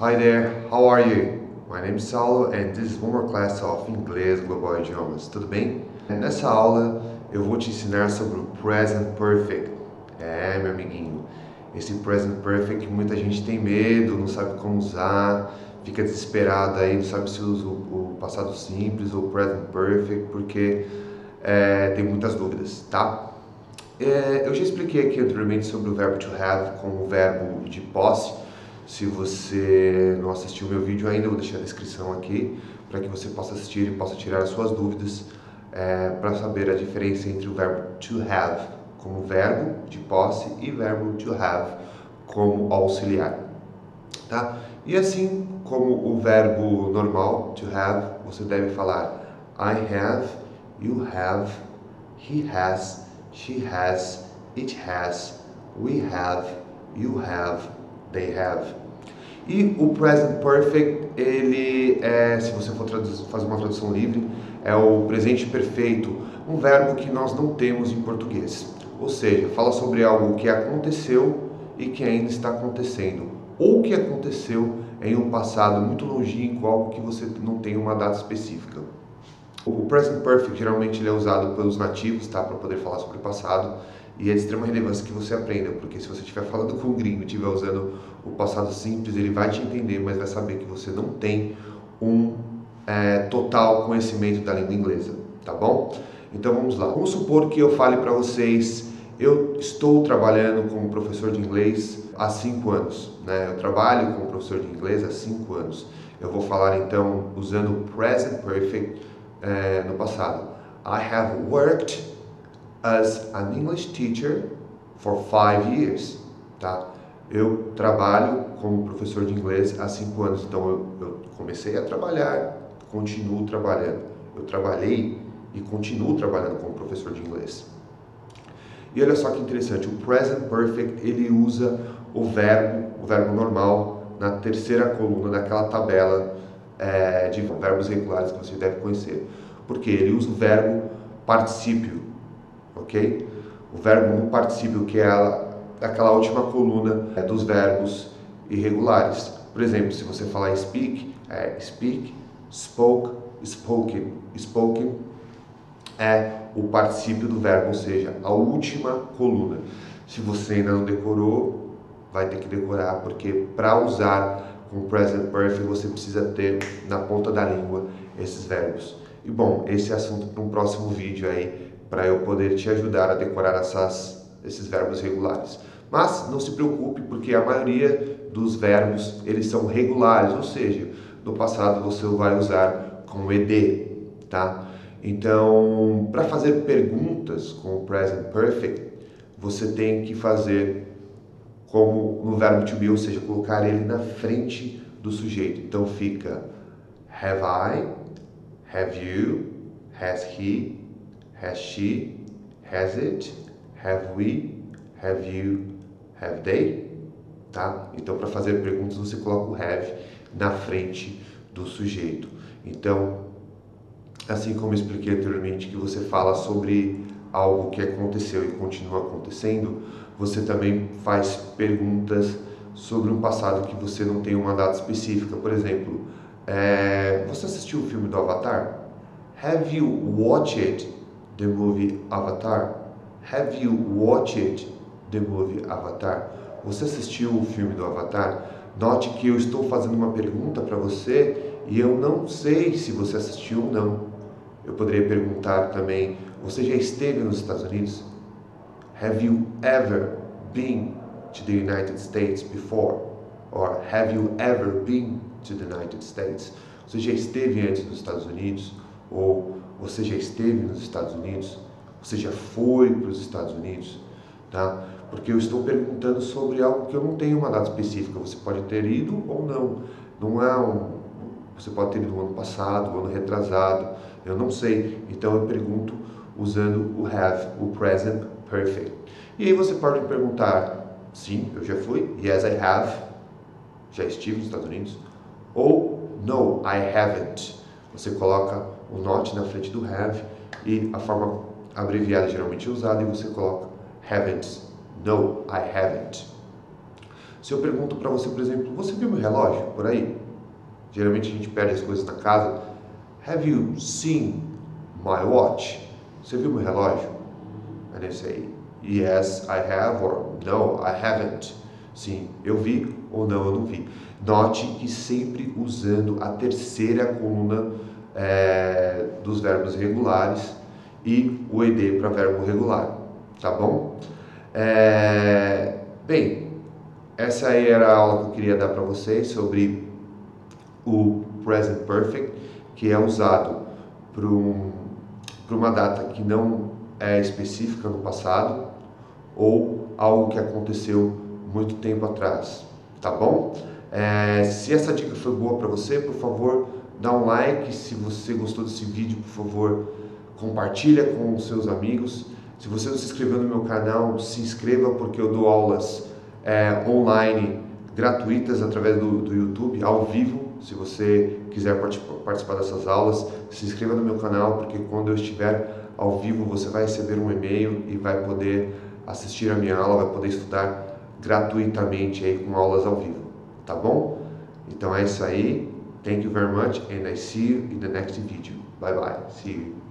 Hi there, how are you? My name is Saulo and this is one more class of Inglês Global Idiomas. Tudo bem? Nessa aula eu vou te ensinar sobre o Present Perfect. É, meu amiguinho, esse Present Perfect muita gente tem medo, não sabe como usar, fica desesperado aí, não sabe se usa o passado simples ou o Present Perfect, porque é, tem muitas dúvidas, tá? É, eu já expliquei aqui anteriormente sobre o verbo to have como verbo de posse, se você não assistiu meu vídeo ainda, vou deixar a descrição aqui para que você possa assistir e possa tirar as suas dúvidas é, para saber a diferença entre o verbo to have como verbo de posse e verbo to have como auxiliar, tá? E assim como o verbo normal to have, você deve falar I have, you have, he has, she has, it has, we have, you have, they have. E o present perfect, ele é, se você for fazer uma tradução livre, é o presente perfeito, um verbo que nós não temos em português. Ou seja, fala sobre algo que aconteceu e que ainda está acontecendo, ou que aconteceu em um passado muito longínquo, algo que você não tem uma data específica. O present perfect geralmente ele é usado pelos nativos, tá, para poder falar sobre o passado, e é de extrema relevância que você aprenda, porque se você estiver falando com um gringo estiver usando o passado simples, ele vai te entender, mas vai saber que você não tem um é, total conhecimento da língua inglesa, tá bom? Então vamos lá. Vamos supor que eu fale para vocês, eu estou trabalhando como professor de inglês há cinco anos, né? Eu trabalho como professor de inglês há cinco anos. Eu vou falar então usando o present perfect é, no passado. I have worked as an English teacher for five years, tá? Eu trabalho como professor de inglês há cinco anos, então eu, eu comecei a trabalhar, continuo trabalhando. Eu trabalhei e continuo trabalhando como professor de inglês. E olha só que interessante, o present perfect ele usa o verbo, o verbo normal na terceira coluna daquela tabela é, de verbos regulares que você deve conhecer, porque ele usa o verbo particípio ok? O verbo no particípio, que é a, aquela última coluna é, dos verbos irregulares. Por exemplo, se você falar speak, é speak, spoke, spoken. Spoken é o particípio do verbo, ou seja, a última coluna. Se você ainda não decorou, vai ter que decorar, porque para usar com present perfect você precisa ter na ponta da língua esses verbos. E bom, esse é assunto para um próximo vídeo aí para eu poder te ajudar a decorar essas, esses verbos regulares. Mas não se preocupe, porque a maioria dos verbos eles são regulares, ou seja, no passado você vai usar com ed, tá? Então, para fazer perguntas com o present perfect, você tem que fazer como no verbo to be, ou seja, colocar ele na frente do sujeito. Então fica have I, have you, has he, Has she? Has it? Have we? Have you? Have they? Tá? Então, para fazer perguntas, você coloca o have na frente do sujeito. Então, assim como eu expliquei anteriormente, que você fala sobre algo que aconteceu e continua acontecendo, você também faz perguntas sobre um passado que você não tem uma data específica. Por exemplo, é, você assistiu o filme do Avatar? Have you watched it? The movie Avatar? Have you watched the movie Avatar? Você assistiu o filme do Avatar? Note que eu estou fazendo uma pergunta para você e eu não sei se você assistiu ou não. Eu poderia perguntar também: você já esteve nos Estados Unidos? Have you ever been to the United States before? Or have you ever been to the United States? Você já esteve antes nos Estados Unidos? Ou você já esteve nos Estados Unidos? Você já foi para os Estados Unidos? Tá? Porque eu estou perguntando sobre algo que eu não tenho uma data específica. Você pode ter ido ou não. Não é um. Você pode ter ido no ano passado, no ano retrasado. Eu não sei. Então eu pergunto usando o have, o present perfect. E aí você pode perguntar: sim, eu já fui. Yes, I have. Já estive nos Estados Unidos. Ou no, I haven't. Você coloca o not na frente do have e a forma abreviada geralmente é usada e você coloca haven't. No, I haven't. Se eu pergunto para você, por exemplo, você viu meu relógio por aí? Geralmente a gente perde as coisas na casa. Have you seen my watch? Você viu meu relógio? And I say, yes, I have, or no, I haven't. Sim, eu vi ou não, eu não vi. Note que sempre usando a terceira coluna é, dos verbos regulares e o ED para verbo regular, tá bom? É, bem, essa aí era a aula que eu queria dar para vocês sobre o present perfect, que é usado para um, uma data que não é específica no passado ou algo que aconteceu muito tempo atrás, tá bom? É, se essa dica foi boa para você, por favor, dá um like. Se você gostou desse vídeo, por favor, compartilha com seus amigos. Se você não se inscreveu no meu canal, se inscreva porque eu dou aulas é, online gratuitas através do, do YouTube, ao vivo. Se você quiser participar dessas aulas, se inscreva no meu canal porque quando eu estiver ao vivo você vai receber um e-mail e vai poder assistir a minha aula, vai poder estudar gratuitamente aí com aulas ao vivo, tá bom? Então é isso aí. Thank you very much and I see you in the next video. Bye bye. See you.